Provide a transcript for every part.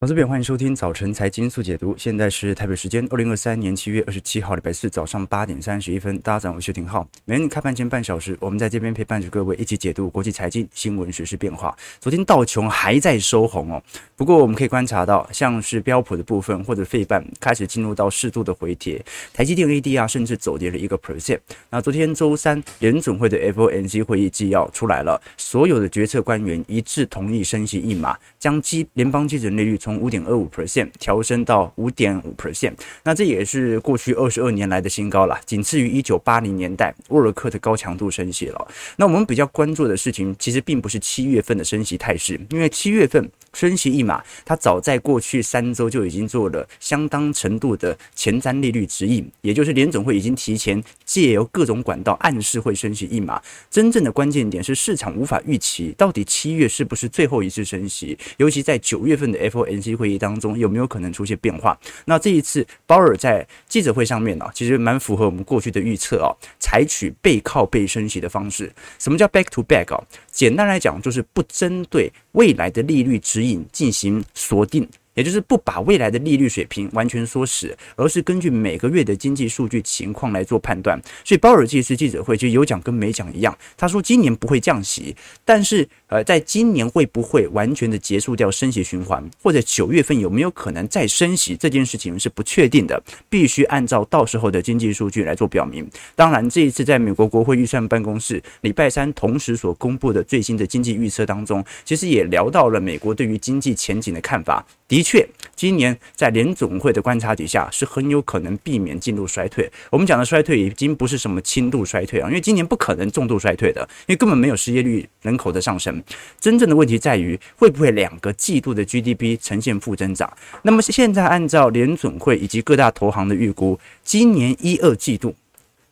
我这边欢迎收听早晨财经速解读，现在是台北时间二零二三年七月二十七号礼拜四早上八点三十一分，大家早上好，我是廷浩。每日开盘前半小时，我们在这边陪伴着各位一起解读国际财经新闻、时事变化。昨天道琼还在收红哦，不过我们可以观察到，像是标普的部分或者费半开始进入到适度的回帖，台积电 ADR 甚至走跌了一个 percent。那昨天周三联准会的 FOMC 会议纪要出来了，所有的决策官员一致同意升息一码，将基联邦基准利率从五点二五 percent 调升到五点五 percent，那这也是过去二十二年来的新高了，仅次于一九八零年代沃尔克的高强度升息了。那我们比较关注的事情，其实并不是七月份的升息态势，因为七月份。升息一码，它早在过去三周就已经做了相当程度的前瞻利率指引，也就是联总会已经提前借由各种管道暗示会升息一码。真正的关键点是市场无法预期到底七月是不是最后一次升息，尤其在九月份的 FOMC 会议当中有没有可能出现变化。那这一次鲍尔在记者会上面呢，其实蛮符合我们过去的预测啊，采取背靠背升息的方式。什么叫 back to back 啊？简单来讲就是不针对未来的利率指引进行锁定。也就是不把未来的利率水平完全说死，而是根据每个月的经济数据情况来做判断。所以鲍尔这次记者会就有讲跟没讲一样，他说今年不会降息，但是呃，在今年会不会完全的结束掉升息循环，或者九月份有没有可能再升息，这件事情是不确定的，必须按照到时候的经济数据来做表明。当然，这一次在美国国会预算办公室礼拜三同时所公布的最新的经济预测当中，其实也聊到了美国对于经济前景的看法。的确，今年在联总会的观察底下，是很有可能避免进入衰退。我们讲的衰退已经不是什么轻度衰退啊，因为今年不可能重度衰退的，因为根本没有失业率、人口的上升。真正的问题在于，会不会两个季度的 GDP 呈现负增长？那么现在按照联总会以及各大投行的预估，今年一二季度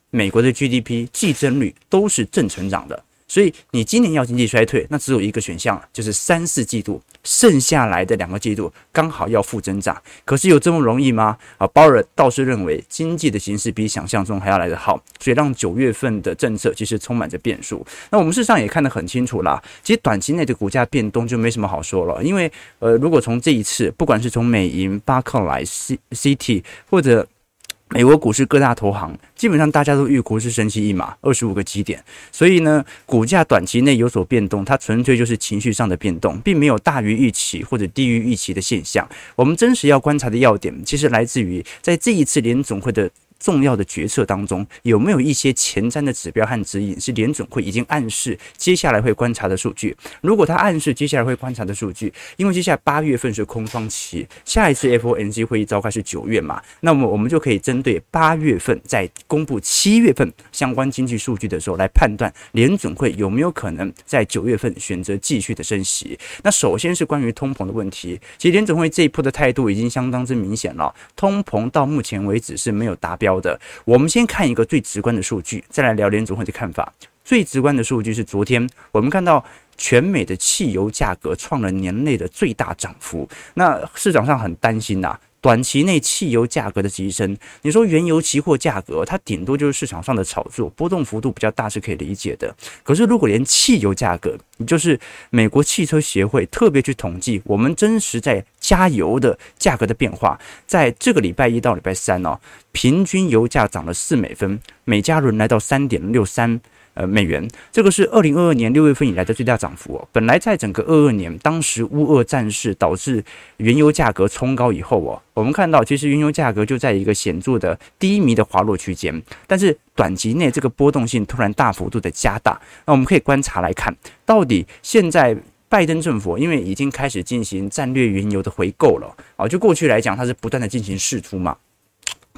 美国的 GDP 季增率都是正成长的。所以你今年要经济衰退，那只有一个选项，就是三四季度剩下来的两个季度刚好要负增长。可是有这么容易吗？啊，鲍尔倒是认为经济的形势比想象中还要来得好，所以让九月份的政策其实充满着变数。那我们事实上也看得很清楚啦，其实短期内的股价变动就没什么好说了，因为呃，如果从这一次，不管是从美银、巴克莱、C、CT 或者美国股市各大投行基本上大家都预估是升息一码二十五个基点，所以呢，股价短期内有所变动，它纯粹就是情绪上的变动，并没有大于预期或者低于预期的现象。我们真实要观察的要点，其实来自于在这一次联总会的。重要的决策当中有没有一些前瞻的指标和指引是联准会已经暗示接下来会观察的数据？如果他暗示接下来会观察的数据，因为接下来八月份是空窗期，下一次 FOMC 会议召开是九月嘛，那么我们就可以针对八月份在公布七月份相关经济数据的时候来判断联准会有没有可能在九月份选择继续的升息。那首先是关于通膨的问题，其实联准会这一波的态度已经相当之明显了，通膨到目前为止是没有达标。好的，我们先看一个最直观的数据，再来聊联总会的看法。最直观的数据是昨天我们看到全美的汽油价格创了年内的最大涨幅，那市场上很担心呐、短期内汽油价格的急升，你说原油期货价格，它顶多就是市场上的炒作，波动幅度比较大是可以理解的。可是如果连汽油价格，你就是美国汽车协会特别去统计，我们真实在加油的价格的变化，在这个礼拜一到礼拜三哦，平均油价涨了四美分，每加仑来到三点六三。呃，美元，这个是二零二二年六月份以来的最大涨幅哦。本来在整个二二年，当时乌俄战事导致原油价格冲高以后哦，我们看到其实原油价格就在一个显著的低迷的滑落区间，但是短期内这个波动性突然大幅度的加大。那我们可以观察来看，到底现在拜登政府因为已经开始进行战略原油的回购了啊，就过去来讲，它是不断的进行释出嘛。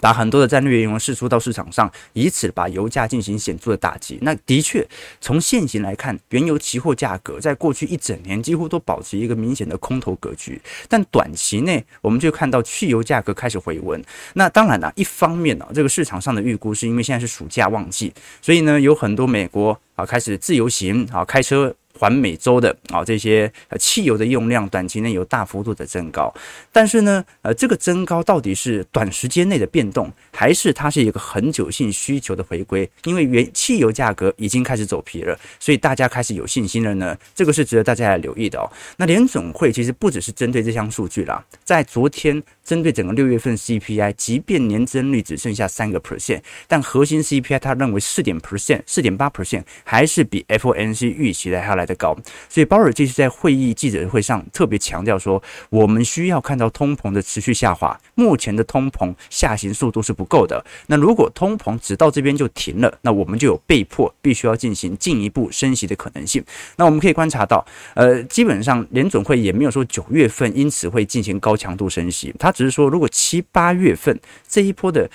把很多的战略原油释出到市场上，以此把油价进行显著的打击。那的确，从现行来看，原油期货价格在过去一整年几乎都保持一个明显的空头格局。但短期内，我们就看到汽油价格开始回温。那当然了，一方面呢，这个市场上的预估是因为现在是暑假旺季，所以呢，有很多美国啊开始自由行啊开车。环美洲的啊这些呃汽油的用量短期内有大幅度的增高，但是呢，呃，这个增高到底是短时间内的变动，还是它是一个恒久性需求的回归？因为原汽油价格已经开始走皮了，所以大家开始有信心了呢。这个是值得大家来留意的哦。那联总会其实不只是针对这项数据啦，在昨天针对整个六月份 CPI，即便年增率只剩下三个 percent，但核心 CPI 他认为四点 percent、四点八 percent 还是比 FOMC 预期的还要来得高。所以鲍尔这次在会议记者会上特别强调说，我们需要看到通膨的持续下滑，目前的通膨下行速度是不够的。那如果通膨只到这边就停了，那我们就有被迫必须要进行进一步升息的可能性。那我们可以观察到，呃，基本上联准会也没有说九月份因此会进行高强度升息，他只是说如果七八月份这一波的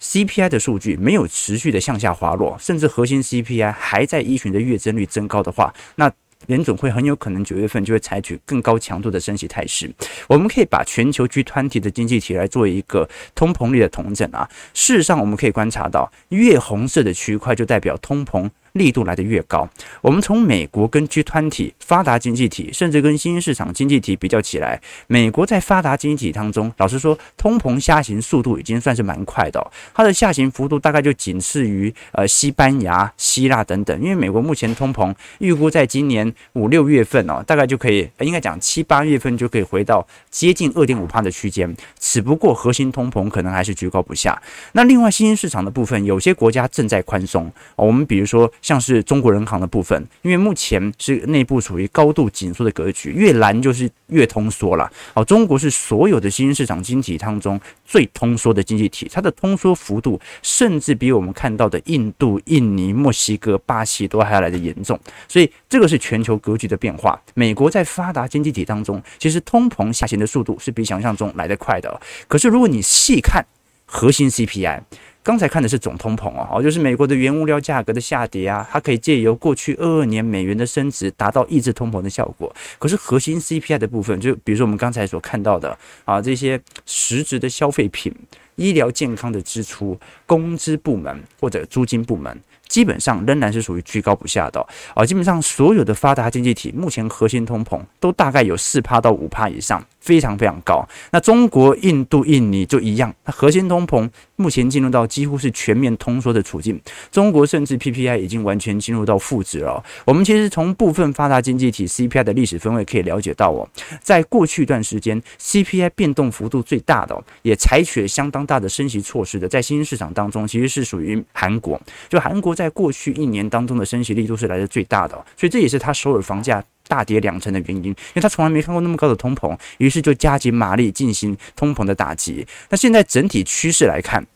CPI 的数据没有持续的向下滑落，甚至核心 CPI 还在依循着月增率增高的话，那联总会很有可能九月份就会采取更高强度的升息态势。我们可以把全球 G20 的经济体来做一个通膨率的统整啊。事实上，我们可以观察到，越红色的区块就代表通膨。力度来得越高，我们从美国跟 G 团体发达经济体，甚至跟新兴市场经济体比较起来，美国在发达经济体当中，老实说，通膨下行速度已经算是蛮快的哦，它的下行幅度大概就仅次于呃西班牙、希腊等等。因为美国目前通膨预估在今年五六月份哦，大概就可以，应该讲七八月份就可以回到接近二点五趴的区间，只不过核心通膨可能还是居高不下。那另外新兴市场的部分，有些国家正在宽松，我们比如说。像是中国人行的部分，因为目前是内部处于高度紧缩的格局，越蓝就是越通缩了。好，中国是所有的新兴市场经济体当中最通缩的经济体，它的通缩幅度甚至比我们看到的印度、印尼、墨西哥、巴西都还要来得严重。所以这个是全球格局的变化。美国在发达经济体当中，其实通膨下行的速度是比想象中来得快的。可是如果你细看核心 CPI。刚才看的是总通膨哦，就是美国的原物料价格的下跌啊，它可以借由过去二二年美元的升值，达到抑制通膨的效果。可是核心 CPI 的部分，就比如说我们刚才所看到的啊，这些实质的消费品、医疗健康的支出、工资部门或者租金部门。基本上仍然是属于居高不下的啊，基本上所有的发达经济体目前核心通膨都大概有四趴到五趴以上，非常非常高。那中国、印度、印尼就一样，那核心通膨目前进入到几乎是全面通缩的处境。中国甚至 PPI 已经完全进入到负值了。我们其实从部分发达经济体 CPI 的历史分位可以了解到哦，在过去一段时间 CPI 变动幅度最大的，也采取了相当大的升息措施的，在新兴市场当中其实是属于韩国，就韩国。在过去一年当中的升息力度是来的最大的，所以这也是它首尔房价大跌两成的原因，因为他从来没看过那么高的通膨，于是就加紧马力进行通膨的打击。那现在整体趋势来看，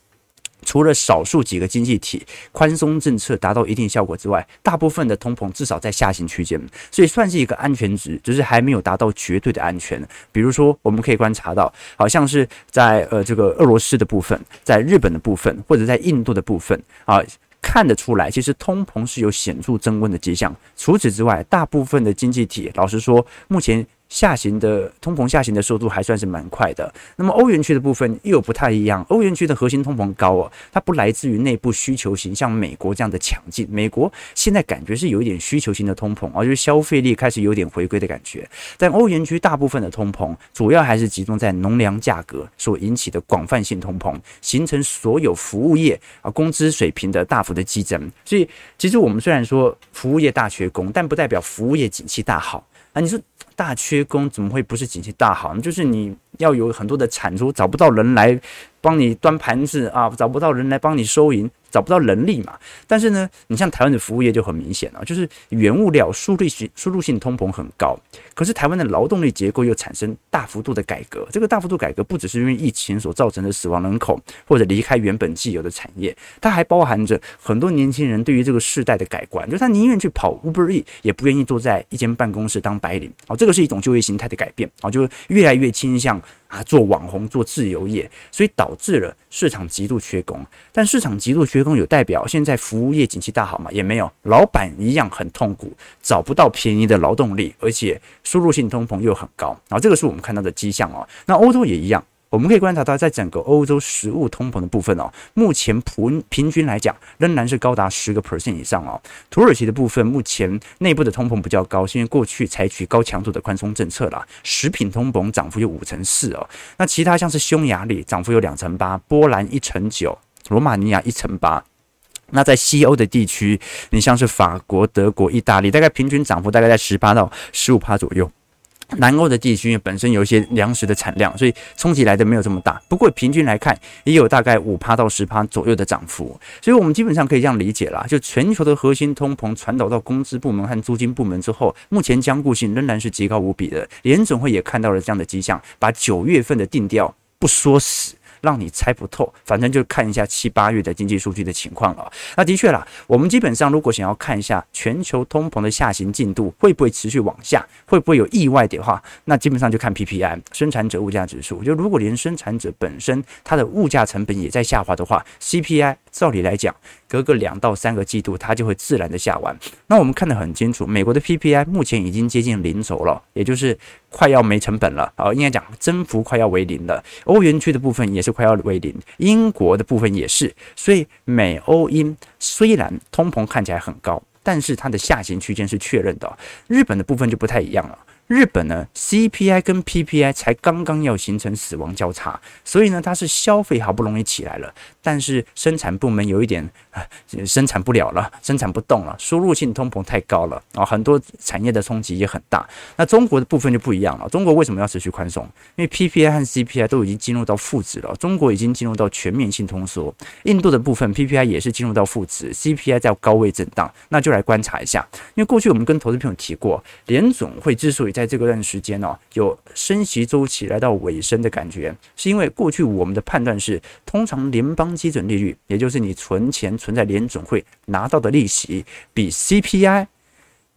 除了少数几个经济体宽松政策达到一定效果之外，大部分的通膨至少在下行区间，所以算是一个安全值，只是还没有达到绝对的安全。比如说，我们可以观察到，好像是在呃这个俄罗斯的部分，在日本的部分，或者在印度的部分啊。看得出来，其实通膨是有显著增温的迹象。除此之外，大部分的经济体，老实说，目前。下行的通膨下行的速度还算是蛮快的。那么欧元区的部分又不太一样，欧元区的核心通膨高哦，它不来自于内部需求型，像美国这样的强劲。美国现在感觉是有一点需求型的通膨啊，就是消费力开始有点回归的感觉。但欧元区大部分的通膨主要还是集中在农粮价格所引起的广泛性通膨，形成所有服务业啊工资水平的大幅的激增。所以其实我们虽然说服务业大缺工，但不代表服务业景气大好啊。你说。大缺工怎么会不是景气大好呢？就是你要有很多的产出，找不到人来帮你端盘子啊，找不到人来帮你收银。找不到人力嘛？但是呢，你像台湾的服务业就很明显了，就是原物料输入性输入性通膨很高，可是台湾的劳动力结构又产生大幅度的改革。这个大幅度改革不只是因为疫情所造成的死亡人口或者离开原本既有的产业，它还包含着很多年轻人对于这个世代的改观，就是他宁愿去跑 Uber E，也不愿意坐在一间办公室当白领。哦，这个是一种就业形态的改变。哦，就越来越倾向。啊，做网红，做自由业，所以导致了市场极度缺工。但市场极度缺工有代表现在服务业景气大好吗？也没有，老板一样很痛苦，找不到便宜的劳动力，而且输入性通膨又很高。然后这个是我们看到的迹象哦。那欧洲也一样。我们可以观察到，在整个欧洲食物通膨的部分哦，目前普平均来讲仍然是高达十个 percent 以上哦。土耳其的部分目前内部的通膨比较高，是因为过去采取高强度的宽松政策啦，食品通膨涨幅有五成四哦。那其他像是匈牙利涨幅有两成八，波兰一成九，罗马尼亚一成八。那在西欧的地区，你像是法国、德国、意大利，大概平均涨幅大概在十八到十五趴左右。南欧的地区本身有一些粮食的产量，所以冲击来的没有这么大。不过平均来看，也有大概五趴到十趴左右的涨幅。所以我们基本上可以这样理解啦，就全球的核心通膨传导到工资部门和租金部门之后，目前僵固性仍然是极高无比的。联总会也看到了这样的迹象，把九月份的定调不说死。让你猜不透，反正就看一下七八月的经济数据的情况了。那的确啦，我们基本上如果想要看一下全球通膨的下行进度会不会持续往下，会不会有意外的话，那基本上就看 PPI 生产者物价指数。就如果连生产者本身它的物价成本也在下滑的话，CPI 照理来讲，隔个两到三个季度它就会自然的下完。那我们看得很清楚，美国的 PPI 目前已经接近零轴了，也就是。快要没成本了啊，应该讲增幅快要为零了。欧元区的部分也是快要为零，英国的部分也是。所以美欧英虽然通膨看起来很高，但是它的下行区间是确认的。日本的部分就不太一样了。日本呢，CPI 跟 PPI 才刚刚要形成死亡交叉，所以呢，它是消费好不容易起来了，但是生产部门有一点生产不了了，生产不动了，输入性通膨太高了啊，很多产业的冲击也很大。那中国的部分就不一样了，中国为什么要持续宽松？因为 PPI 和 CPI 都已经进入到负值了，中国已经进入到全面性通缩。印度的部分 PPI 也是进入到负值，CPI 在高位震荡，那就来观察一下。因为过去我们跟投资朋友提过，联总会之所以在这个段时间哦，有升息周期来到尾声的感觉，是因为过去我们的判断是，通常联邦基准利率，也就是你存钱存在联准会拿到的利息，比 CPI。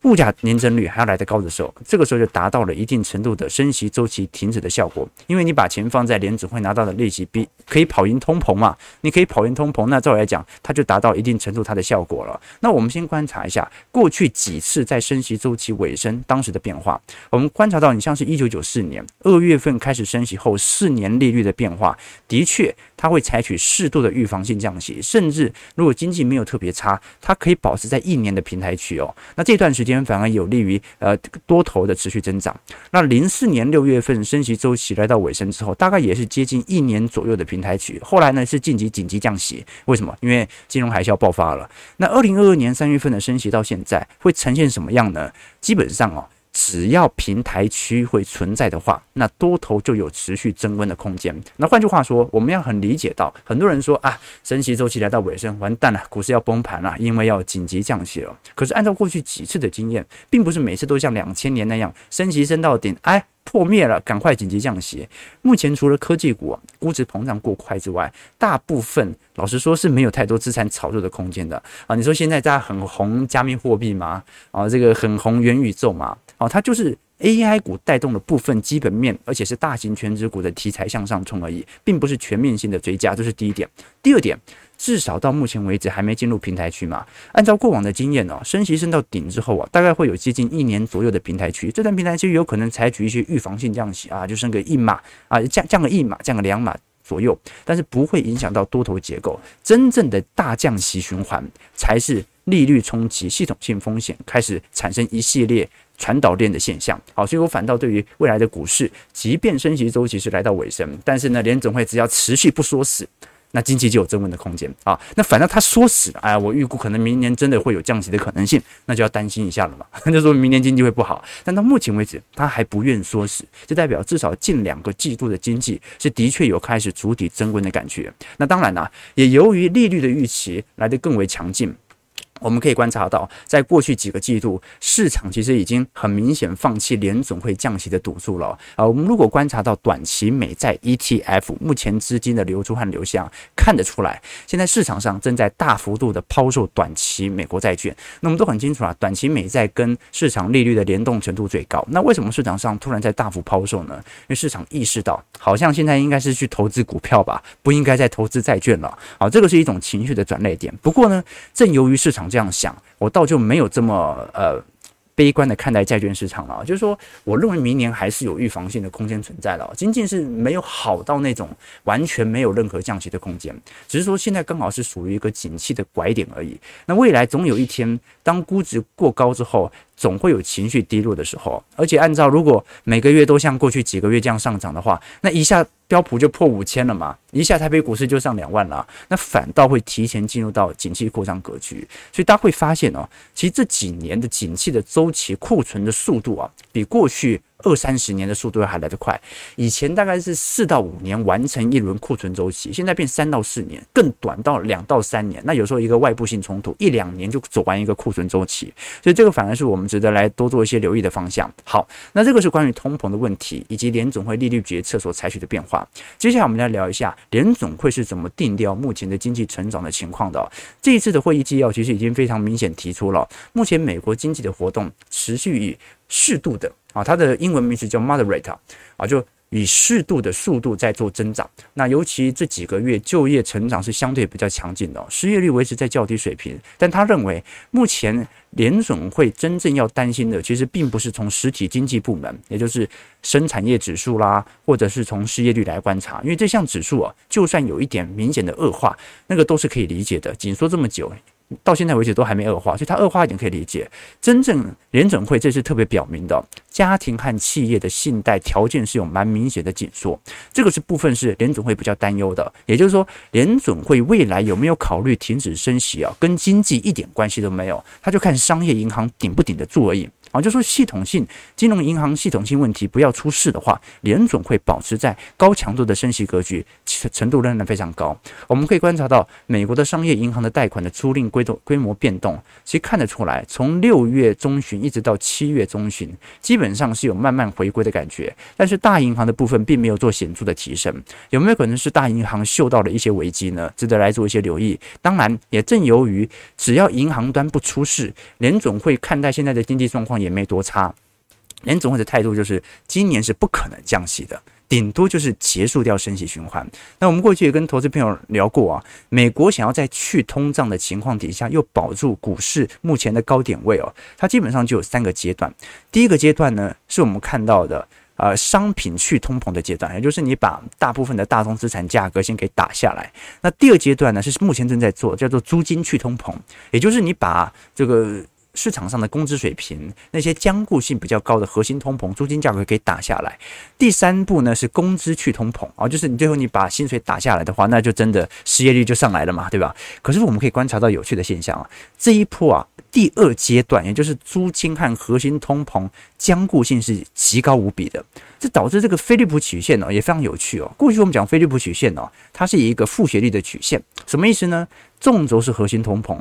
物价年增率还要来得高的时候，这个时候就达到了一定程度的升息周期停止的效果。因为你把钱放在联准会拿到的利息比可以跑赢通膨嘛，你可以跑赢通膨，那照理来讲，它就达到一定程度它的效果了。那我们先观察一下过去几次在升息周期尾声当时的变化。我们观察到，你像是一九九四年二月份开始升息后四年利率的变化，的确它会采取适度的预防性降息，甚至如果经济没有特别差，它可以保持在一年的平台区哦。那这段时间。反而有利于呃多头的持续增长。那零四年六月份升息周期来到尾声之后，大概也是接近一年左右的平台区。后来呢是紧急紧急降息，为什么？因为金融海啸爆发了。那二零二二年三月份的升息到现在会呈现什么样呢？基本上哦。只要平台区会存在的话，那多头就有持续增温的空间。那换句话说，我们要很理解到，很多人说啊，升息周期来到尾声，完蛋了，股市要崩盘了，因为要紧急降息了。可是按照过去几次的经验，并不是每次都像两千年那样升息升到顶，哎，破灭了，赶快紧急降息。目前除了科技股估值膨胀过快之外，大部分老实说是没有太多资产炒作的空间的啊。你说现在大家很红加密货币吗？啊，这个很红元宇宙吗？它就是 AI 股带动了部分基本面，而且是大型全值股的题材向上冲而已，并不是全面性的追加，这是第一点。第二点，至少到目前为止还没进入平台区嘛。按照过往的经验哦，升息升到顶之后啊，大概会有接近一年左右的平台区，这段平台区有可能采取一些预防性降息啊，就升个一码啊，降降个一码，降个两码左右，但是不会影响到多头结构。真正的大降息循环才是利率冲击、系统性风险开始产生一系列。传导链的现象，好，所以我反倒对于未来的股市，即便升息周期是来到尾声，但是呢，联总会只要持续不说死，那经济就有增温的空间啊。那反倒他说死了，哎，我预估可能明年真的会有降息的可能性，那就要担心一下了嘛。那就说明年经济会不好，但到目前为止，他还不愿说死，就代表至少近两个季度的经济是的确有开始筑底增温的感觉。那当然啦，也由于利率的预期来得更为强劲。我们可以观察到，在过去几个季度，市场其实已经很明显放弃联总会降息的赌注了。啊，我们如果观察到短期美债 ETF 目前资金的流出和流向，看得出来，现在市场上正在大幅度的抛售短期美国债券。那我们都很清楚啊，短期美债跟市场利率的联动程度最高。那为什么市场上突然在大幅抛售呢？因为市场意识到，好像现在应该是去投资股票吧，不应该再投资债券了。啊，这个是一种情绪的转捩点。不过呢，正由于市场。这样想，我倒就没有这么呃悲观的看待债券市场了，就是说，我认为明年还是有预防性的空间存在的，仅仅是没有好到那种完全没有任何降息的空间，只是说现在刚好是属于一个景气的拐点而已。那未来总有一天，当估值过高之后，总会有情绪低落的时候，而且按照如果每个月都像过去几个月这样上涨的话，那一下标普就破五千了嘛，一下台北股市就上两万了，那反倒会提前进入到景气扩张格局。所以大家会发现哦，其实这几年的景气的周期库存的速度啊，比过去。二三十年的速度还来得快，以前大概是四到五年完成一轮库存周期，现在变三到四年，更短到两到三年。那有时候一个外部性冲突，一两年就走完一个库存周期，所以这个反而是我们值得来多做一些留意的方向。好，那这个是关于通膨的问题，以及联总会利率决策所采取的变化。接下来我们来聊一下联总会是怎么定调目前的经济成长的情况的。这一次的会议纪要其实已经非常明显提出了，目前美国经济的活动持续以适度的。啊，它的英文名词叫 moderate 啊，就以适度的速度在做增长。那尤其这几个月就业成长是相对比较强劲的，失业率维持在较低水平。但他认为，目前联总会真正要担心的，其实并不是从实体经济部门，也就是生产业指数啦，或者是从失业率来观察，因为这项指数啊，就算有一点明显的恶化，那个都是可以理解的。紧缩这么久。到现在为止都还没恶化，所以它恶化一点可以理解。真正联准会这是特别表明的，家庭和企业的信贷条件是有蛮明显的紧缩，这个是部分是联准会比较担忧的。也就是说，联准会未来有没有考虑停止升息啊，跟经济一点关系都没有，他就看商业银行顶不顶得住而已。啊，就说系统性金融银行系统性问题不要出事的话，联总会保持在高强度的升息格局，程度仍然非常高。我们可以观察到美国的商业银行的贷款的租赁规模规模变动，其实看得出来，从六月中旬一直到七月中旬，基本上是有慢慢回归的感觉。但是大银行的部分并没有做显著的提升，有没有可能是大银行嗅到了一些危机呢？值得来做一些留意。当然，也正由于只要银行端不出事，联总会看待现在的经济状况也也没多差，联总会的态度就是今年是不可能降息的，顶多就是结束掉升息循环。那我们过去也跟投资朋友聊过啊，美国想要在去通胀的情况底下又保住股市目前的高点位哦，它基本上就有三个阶段。第一个阶段呢，是我们看到的呃商品去通膨的阶段，也就是你把大部分的大宗资产价格先给打下来。那第二阶段呢，是目前正在做叫做租金去通膨，也就是你把这个。市场上的工资水平，那些僵固性比较高的核心通膨，租金价格可以打下来。第三步呢是工资去通膨啊，就是你最后你把薪水打下来的话，那就真的失业率就上来了嘛，对吧？可是我们可以观察到有趣的现象啊，这一波啊第二阶段，也就是租金和核心通膨僵固性是极高无比的，这导致这个菲利普曲线呢也非常有趣哦。过去我们讲菲利普曲线呢，它是一个负斜率的曲线，什么意思呢？纵轴是核心通膨。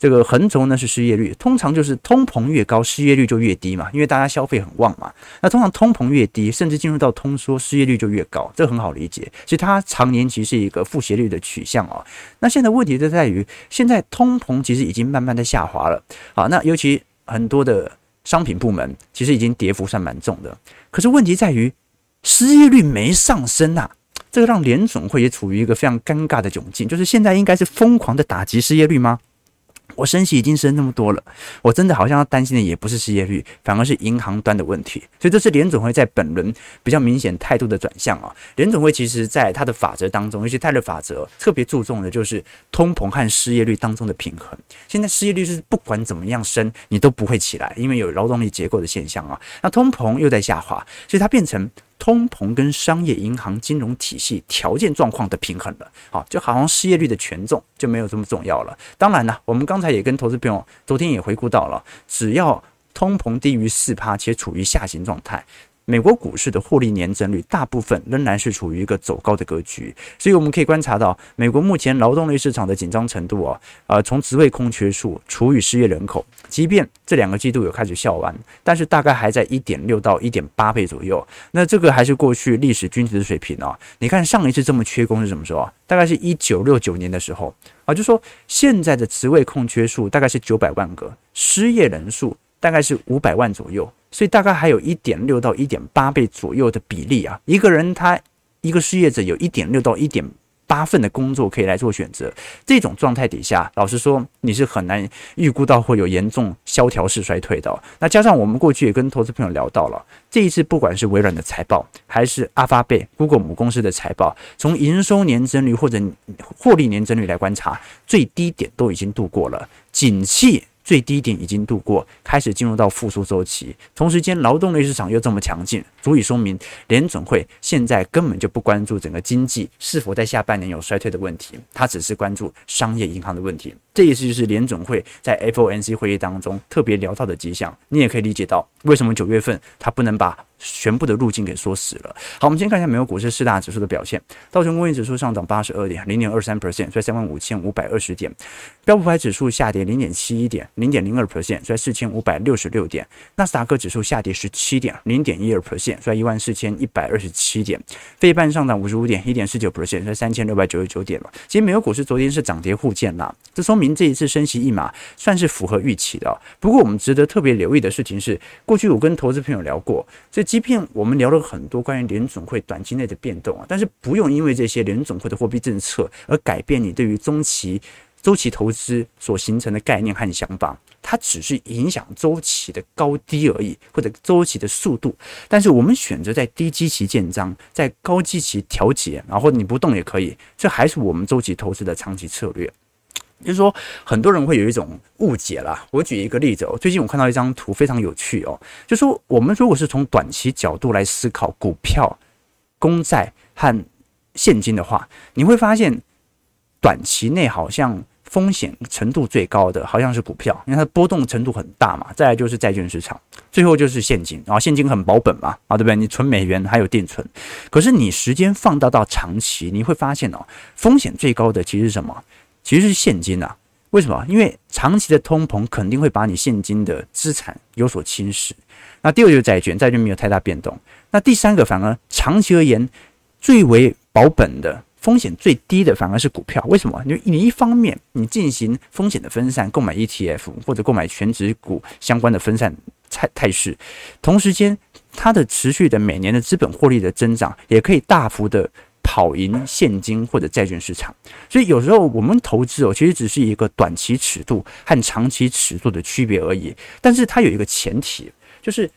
这个横轴呢是失业率，通常就是通膨越高，失业率就越低嘛，因为大家消费很旺嘛。那通常通膨越低，甚至进入到通缩，失业率就越高，这很好理解。其实它常年其实是一个负斜率的取向啊。那现在问题就在于，现在通膨其实已经慢慢的下滑了。好，那尤其很多的商品部门其实已经跌幅算蛮重的。可是问题在于，失业率没上升啊，这个让联总会也处于一个非常尴尬的窘境，就是现在应该是疯狂的打击失业率吗？我升息已经升那么多了，我真的好像要担心的也不是失业率，反而是银行端的问题。所以这是联准会在本轮比较明显态度的转向啊。联准会其实在它的法则当中，尤其泰勒法则特别注重的就是通膨和失业率当中的平衡。现在失业率是不管怎么样升，你都不会起来，因为有劳动力结构的现象啊。那通膨又在下滑，所以它变成。通膨跟商业银行金融体系条件状况的平衡了，好，就好像失业率的权重就没有这么重要了。当然呢，我们刚才也跟投资朋友昨天也回顾到了，只要通膨低于四趴且处于下行状态。美国股市的获利年增率大部分仍然是处于一个走高的格局，所以我们可以观察到，美国目前劳动力市场的紧张程度啊，呃，从职位空缺数除以失业人口，即便这两个季度有开始笑完，但是大概还在一点六到一点八倍左右。那这个还是过去历史均值的水平啊。你看上一次这么缺工是什么时候啊？大概是一九六九年的时候啊，就说现在的职位空缺数大概是九百万个，失业人数大概是五百万左右。所以大概还有一点六到一点八倍左右的比例啊，一个人他一个失业者有一点六到一点八份的工作可以来做选择。这种状态底下，老实说，你是很难预估到会有严重萧条式衰退的。那加上我们过去也跟投资朋友聊到了，这一次不管是微软的财报，还是阿发贝 Google 母公司的财报，从营收年增率或者获利年增率来观察，最低点都已经度过了，景气。最低点已经度过，开始进入到复苏周期。同时间，劳动力市场又这么强劲，足以说明联准会现在根本就不关注整个经济是否在下半年有衰退的问题，它只是关注商业银行的问题。这意思就是联准会在 FOMC 会议当中特别聊到的迹象。你也可以理解到，为什么九月份它不能把全部的路径给说死了。好，我们先看一下美国股市四大指数的表现。道琼工业指数上涨八十二点，零点二三 percent，在三万五千五百二十点。标普百指数下跌零点七一点，零点零二 percent，在四千五百六十六点。纳斯达克指数下跌十七点，零点一二 percent，在一万四千一百二十七点。费半上涨五十五点，一点四九 percent，在三千六百九十九点了。其实美国股市昨天是涨跌互见啦，这说明这一次升息一码算是符合预期的。不过我们值得特别留意的事情是，过去我跟投资朋友聊过，这。即便我们聊了很多关于联准会短期内的变动啊，但是不用因为这些联准会的货币政策而改变你对于中期周期投资所形成的概念和想法。它只是影响周期的高低而已，或者周期的速度。但是我们选择在低基期建仓，在高基期调节，然后你不动也可以，这还是我们周期投资的长期策略。就是说，很多人会有一种误解啦。我举一个例子哦，最近我看到一张图非常有趣哦，就说我们如果是从短期角度来思考股票、公债和现金的话，你会发现短期内好像风险程度最高的好像是股票，因为它波动程度很大嘛。再来就是债券市场，最后就是现金，然后现金很保本嘛，啊，对不对？你存美元还有定存，可是你时间放大到长期，你会发现哦，风险最高的其实是什么？其实是现金啊，为什么？因为长期的通膨肯定会把你现金的资产有所侵蚀。那第二个就是债券，债券没有太大变动。那第三个反而长期而言最为保本的、风险最低的反而是股票。为什么？因为你一方面你进行风险的分散，购买 ETF 或者购买全值股相关的分散态态势，同时间它的持续的每年的资本获利的增长也可以大幅的。跑赢现金或者债券市场，所以有时候我们投资哦，其实只是一个短期尺度和长期尺度的区别而已。但是它有一个前提，就是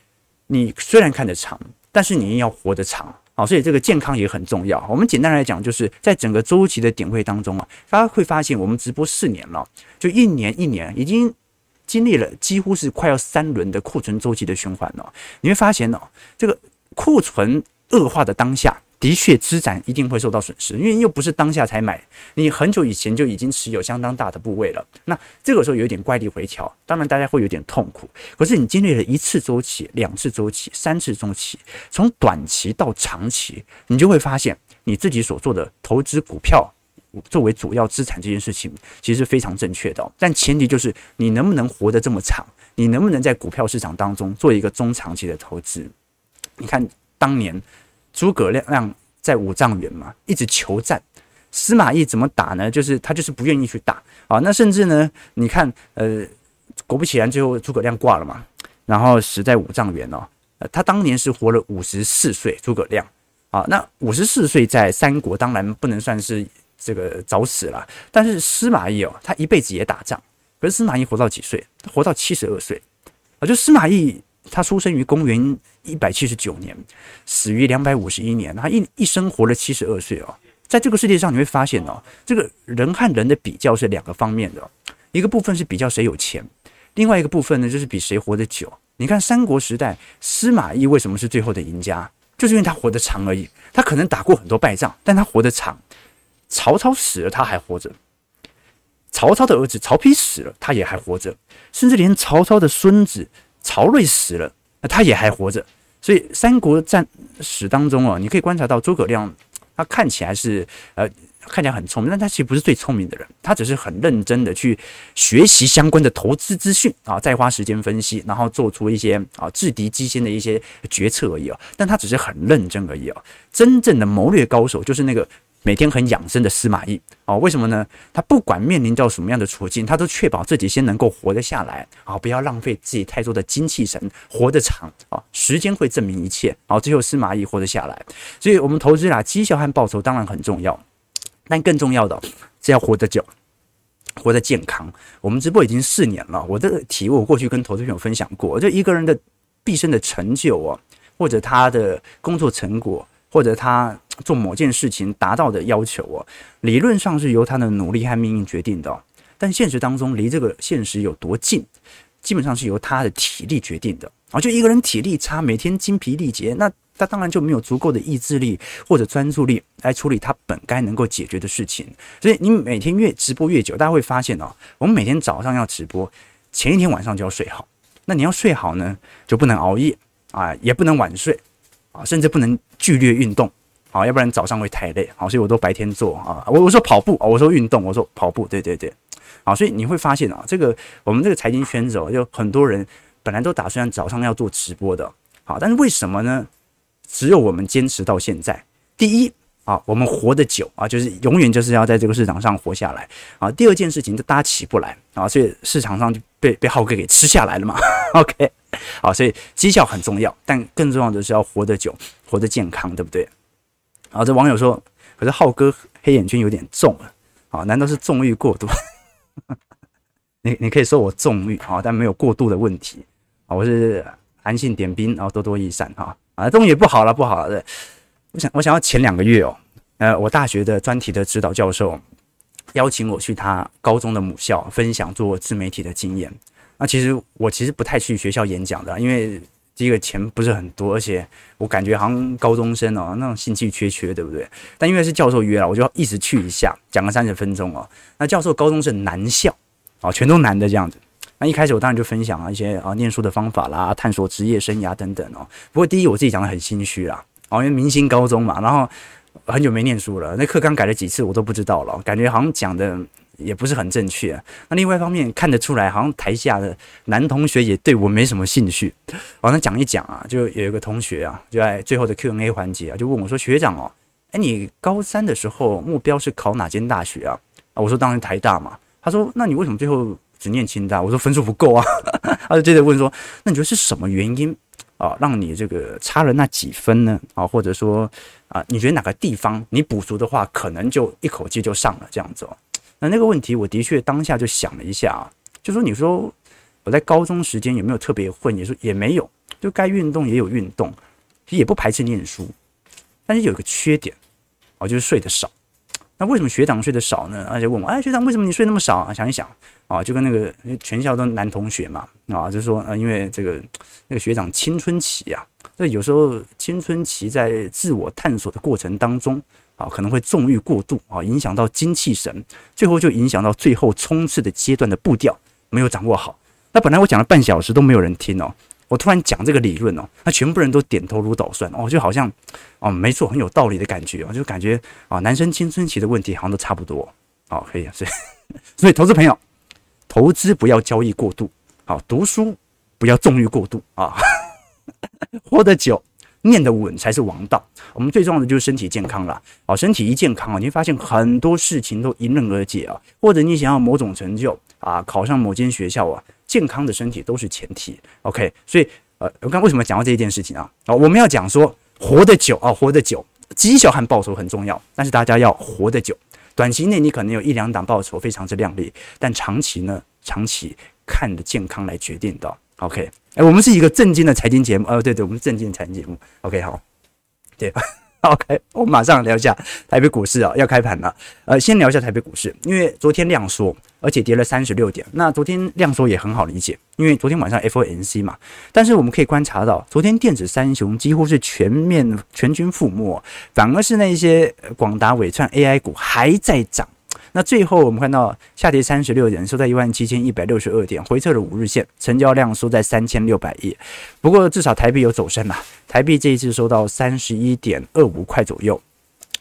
你虽然看得长，但是你要活得长啊。所以这个健康也很重要。我们简单来讲，就是在整个周期的点位当中啊，大家会发现我们直播四年了，就一年一年已经经历了几乎是快要三轮的库存周期的循环了。你会发现哦，这个库存恶化的当下。的确，资产一定会受到损失，因为又不是当下才买，你很久以前就已经持有相当大的部位了。那这个时候有一点怪力回调，当然大家会有点痛苦。可是你经历了一次周期、两次周期、三次周期，从短期到长期，你就会发现你自己所做的投资股票作为主要资产这件事情，其实是非常正确的。但前提就是你能不能活得这么长，你能不能在股票市场当中做一个中长期的投资？你看当年。诸葛亮在五丈原嘛，一直求战。司马懿怎么打呢？就是他就是不愿意去打啊。那甚至呢，你看，呃，果不其然，最后诸葛亮挂了嘛，然后死在五丈原哦。他当年是活了五十四岁，诸葛亮啊。那五十四岁在三国当然不能算是这个早死了，但是司马懿哦，他一辈子也打仗。可是司马懿活到几岁？活到七十二岁啊。就司马懿。他出生于公元一百七十九年，死于两百五十一年。他一一生活了七十二岁哦。在这个世界上，你会发现哦，这个人和人的比较是两个方面的，一个部分是比较谁有钱，另外一个部分呢，就是比谁活得久。你看三国时代，司马懿为什么是最后的赢家？就是因为他活得长而已。他可能打过很多败仗，但他活得长。曹操死了，他还活着；曹操的儿子曹丕死了，他也还活着，甚至连曹操的孙子。曹睿死了，那他也还活着，所以三国战史当中啊，你可以观察到诸葛亮，他看起来是呃看起来很聪明，但他其实不是最聪明的人，他只是很认真的去学习相关的投资资讯啊，再花时间分析，然后做出一些啊制敌机先的一些决策而已啊，但他只是很认真而已啊，真正的谋略高手就是那个。每天很养生的司马懿哦，为什么呢？他不管面临到什么样的处境，他都确保自己先能够活得下来啊，不要浪费自己太多的精气神，活得长啊，时间会证明一切啊。最后司马懿活得下来，所以我们投资啦，绩效和报酬当然很重要。但更重要的是要活得久，活得健康。我们直播已经四年了，我的体我过去跟投资朋友分享过，就一个人的毕生的成就啊，或者他的工作成果，或者他做某件事情达到的要求啊，理论上是由他的努力和命运决定的，但现实当中离这个现实有多近，基本上是由他的体力决定的啊。就一个人体力差，每天精疲力竭，那。他当然就没有足够的意志力或者专注力来处理他本该能够解决的事情。所以你每天越直播越久，大家会发现哦，我们每天早上要直播，前一天晚上就要睡好。那你要睡好呢，就不能熬夜啊，也不能晚睡啊，甚至不能剧烈运动啊，要不然早上会太累。好，所以我都白天做啊。我我说跑步，我说运动，我说跑步，对对对。好，所以你会发现啊，这个我们这个财经圈子哦，就很多人本来都打算早上要做直播的，好，但是为什么呢？只有我们坚持到现在。第一啊，我们活得久啊，就是永远就是要在这个市场上活下来啊。第二件事情，就大家起不来啊，所以市场上就被被浩哥给吃下来了嘛。OK，好，所以绩效很重要，但更重要的是要活得久，活得健康，对不对？啊，这网友说，可是浩哥黑眼圈有点重了啊，难道是纵欲过度？你你可以说我纵欲啊，但没有过度的问题啊。我是韩信点兵，然后多多益善哈。啊，东西不好了，不好了。对，我想，我想要前两个月哦，呃，我大学的专题的指导教授邀请我去他高中的母校分享做自媒体的经验。那其实我其实不太去学校演讲的，因为第一个钱不是很多，而且我感觉好像高中生哦，那种兴趣缺缺，对不对？但因为是教授约了，我就一直去一下，讲个三十分钟哦。那教授高中是男校啊，全都男的这样子。那一开始我当然就分享了一些啊念书的方法啦，探索职业生涯等等哦。不过第一我自己讲的很心虚啦，哦，因为明星高中嘛，然后很久没念书了，那课纲改了几次我都不知道了，感觉好像讲的也不是很正确。那另外一方面看得出来，好像台下的男同学也对我没什么兴趣。哦，那讲一讲啊，就有一个同学啊，就在最后的 Q&A 环节啊，就问我说：“学长哦，哎，你高三的时候目标是考哪间大学啊？”啊，我说当然台大嘛。他说：“那你为什么最后？”只念清大，我说分数不够啊，他就接着问说：“那你觉得是什么原因啊，让你这个差了那几分呢？啊，或者说啊，你觉得哪个地方你补足的话，可能就一口气就上了这样子哦？那那个问题，我的确当下就想了一下啊，就说你说我在高中时间有没有特别混？你说也没有，就该运动也有运动，也不排斥念书，但是有一个缺点啊，就是睡得少。那为什么学长睡得少呢？而且问我，哎，学长为什么你睡那么少？想一想。”啊，就跟那个全校都男同学嘛，啊，就说，呃，因为这个那个学长青春期啊，这有时候青春期在自我探索的过程当中，啊，可能会纵欲过度啊，影响到精气神，最后就影响到最后冲刺的阶段的步调没有掌握好。那本来我讲了半小时都没有人听哦，我突然讲这个理论哦，那全部人都点头如捣蒜哦，就好像哦，没错，很有道理的感觉哦，就感觉啊，男生青春期的问题好像都差不多。好，可以，所以所以投资朋友。投资不要交易过度，好，读书不要纵欲过度啊，活得久，念得稳才是王道。我们最重要的就是身体健康了，好，身体一健康啊，你会发现很多事情都迎刃而解啊。或者你想要某种成就啊，考上某间学校啊，健康的身体都是前提。OK，所以呃，我刚为什么讲到这一件事情啊？啊，我们要讲说活得久啊，活得久，绩效和报酬很重要，但是大家要活得久。短期内你可能有一两档报酬非常之亮丽，但长期呢？长期看的健康来决定的。OK，哎、我们是一个正经的财经节目，哦，对对，我们是正经的财经节目。OK，好，对？OK，我们马上聊一下台北股市啊，要开盘了。呃，先聊一下台北股市，因为昨天量缩，而且跌了三十六点。那昨天量缩也很好理解，因为昨天晚上 FOMC 嘛。但是我们可以观察到，昨天电子三雄几乎是全面全军覆没，反而是那些广达、纬创 AI 股还在涨。那最后我们看到下跌三十六点，收在一万七千一百六十二点，回撤了五日线，成交量收在三千六百亿。不过至少台币有走升嘛，台币这一次收到三十一点二五块左右。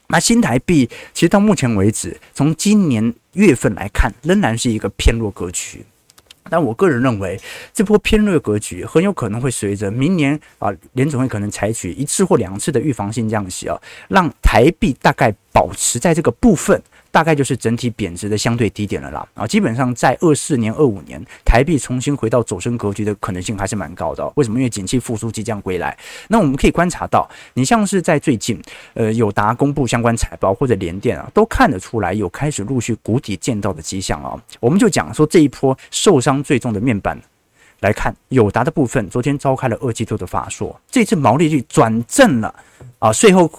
那新台币其实到目前为止，从今年月份来看，仍然是一个偏弱格局。但我个人认为，这波偏弱格局很有可能会随着明年啊，联总会可能采取一次或两次的预防性降息啊，让台币大概保持在这个部分。大概就是整体贬值的相对低点了啦。啊，基本上在二四年、二五年，台币重新回到走升格局的可能性还是蛮高的。为什么？因为景气复苏即将归来。那我们可以观察到，你像是在最近，呃，友达公布相关财报或者联电啊，都看得出来有开始陆续谷底见到的迹象啊。我们就讲说这一波受伤最重的面板来看，友达的部分，昨天召开了二季度的法说，这次毛利率转正了啊，税后。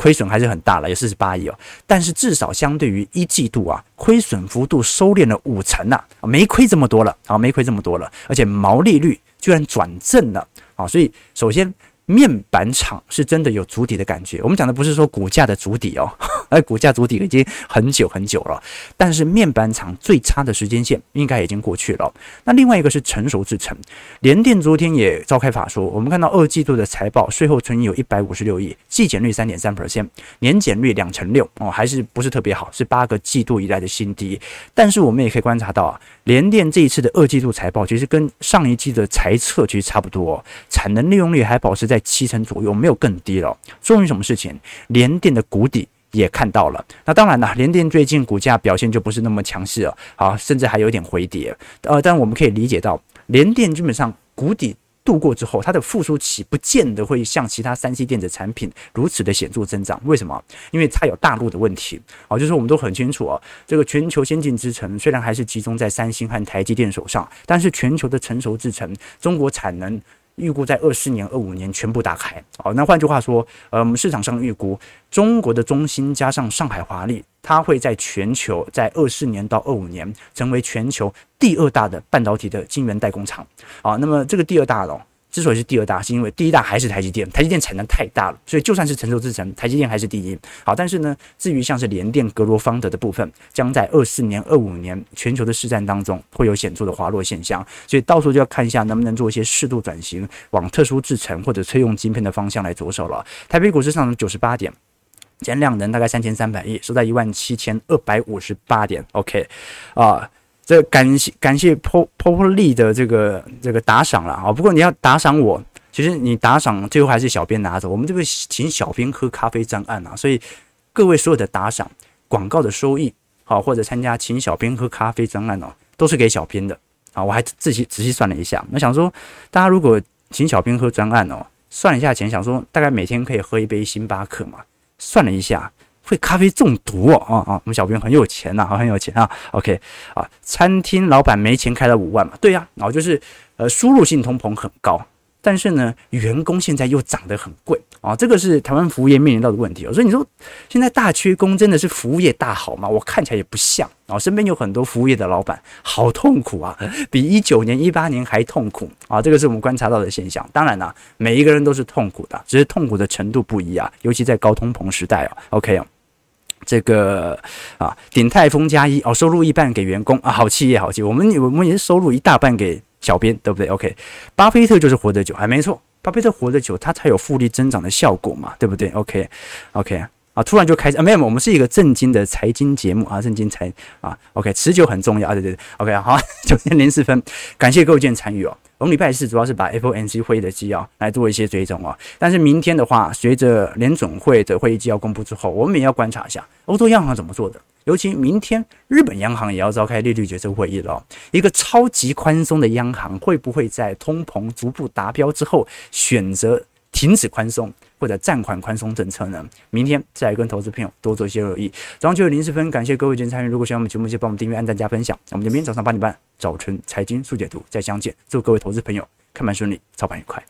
亏损还是很大了，有四十八亿哦，但是至少相对于一季度啊，亏损幅度收敛了五成呐，没亏这么多了啊，没亏这么多了，而且毛利率居然转正了啊，所以首先。面板厂是真的有筑底的感觉，我们讲的不是说股价的筑底哦，而股价筑底已经很久很久了。但是面板厂最差的时间线应该已经过去了。那另外一个是成熟制程，联电昨天也召开法说，我们看到二季度的财报，税后存有一百五十六亿，季减率三点三 percent，年减率两成六哦，还是不是特别好，是八个季度以来的新低。但是我们也可以观察到啊，联电这一次的二季度财报其实跟上一季的财测其实差不多，产能利用率还保持在。七成左右，没有更低了。说明什么事情？联电的谷底也看到了。那当然了，联电最近股价表现就不是那么强势了，好，甚至还有点回跌。呃，但我们可以理解到，联电基本上谷底度过之后，它的复苏期不见得会像其他三 C 电子产品如此的显著增长。为什么？因为它有大陆的问题。好，就是我们都很清楚啊，这个全球先进制程虽然还是集中在三星和台积电手上，但是全球的成熟制程，中国产能。预估在二四年、二五年全部打开。好，那换句话说，呃，我们市场上预估中国的中芯加上上海华力，它会在全球在二四年到二五年成为全球第二大的半导体的晶圆代工厂。好，那么这个第二大了。之所以是第二大，是因为第一大还是台积电，台积电产能太大了，所以就算是成熟制程，台积电还是第一。好，但是呢，至于像是联电、格罗方德的部分，将在二四年、二五年全球的市占当中会有显著的滑落现象，所以到时候就要看一下能不能做一些适度转型，往特殊制程或者催用晶片的方向来着手了。台北股市上涨九十八点，今天量能大概三千三百亿，收在一万七千二百五十八点。OK，啊。这感谢感谢 Popoli 的这个这个打赏了啊！不过你要打赏我，其实你打赏最后还是小编拿走。我们这个请小编喝咖啡专案啊，所以各位所有的打赏、广告的收益，好或者参加请小编喝咖啡专案哦，都是给小编的啊！我还仔细仔细算了一下，我想说，大家如果请小编喝专案哦，算了一下钱，想说大概每天可以喝一杯星巴克嘛，算了一下。会咖啡中毒哦啊啊！我们小编很有钱呐，很有钱啊。OK 啊，餐厅老板没钱开了五万嘛？对呀，然后就是呃，输入性通膨很高，但是呢，员工现在又涨得很贵啊，这个是台湾服务业面临到的问题哦。所以你说现在大缺工，真的是服务业大好吗？我看起来也不像啊。身边有很多服务业的老板，好痛苦啊，比一九年、一八年还痛苦啊。这个是我们观察到的现象。当然啦，每一个人都是痛苦的，只是痛苦的程度不一样，尤其在高通膨时代啊。OK 啊。这个啊，鼎泰丰加一哦，收入一半给员工啊，好企业，好企业。我们我们也是收入一大半给小编，对不对？OK，巴菲特就是活得久，还没错，巴菲特活得久，他才有复利增长的效果嘛，对不对？OK，OK。啊，突然就开始啊，没有，我们是一个正经的财经节目啊，正经财啊，OK，持久很重要啊，对对对，OK，好，九点零四分，感谢各位参与哦。我们礼拜四主要是把 FOMC 会议的纪要来做一些追踪啊，但是明天的话，随着联总会的会议纪要公布之后，我们也要观察一下欧洲央行怎么做的，尤其明天日本央行也要召开利率决策会议了，一个超级宽松的央行会不会在通膨逐步达标之后选择停止宽松？或者暂缓宽松政策呢？明天再跟投资朋友多做一些留意。早上九点零十分，感谢各位今天参与。如果喜欢我们节目，就帮我们订阅、按赞、加分享。我们就明天早上八点半，早晨财经速解读再相见。祝各位投资朋友看盘顺利，操盘愉快。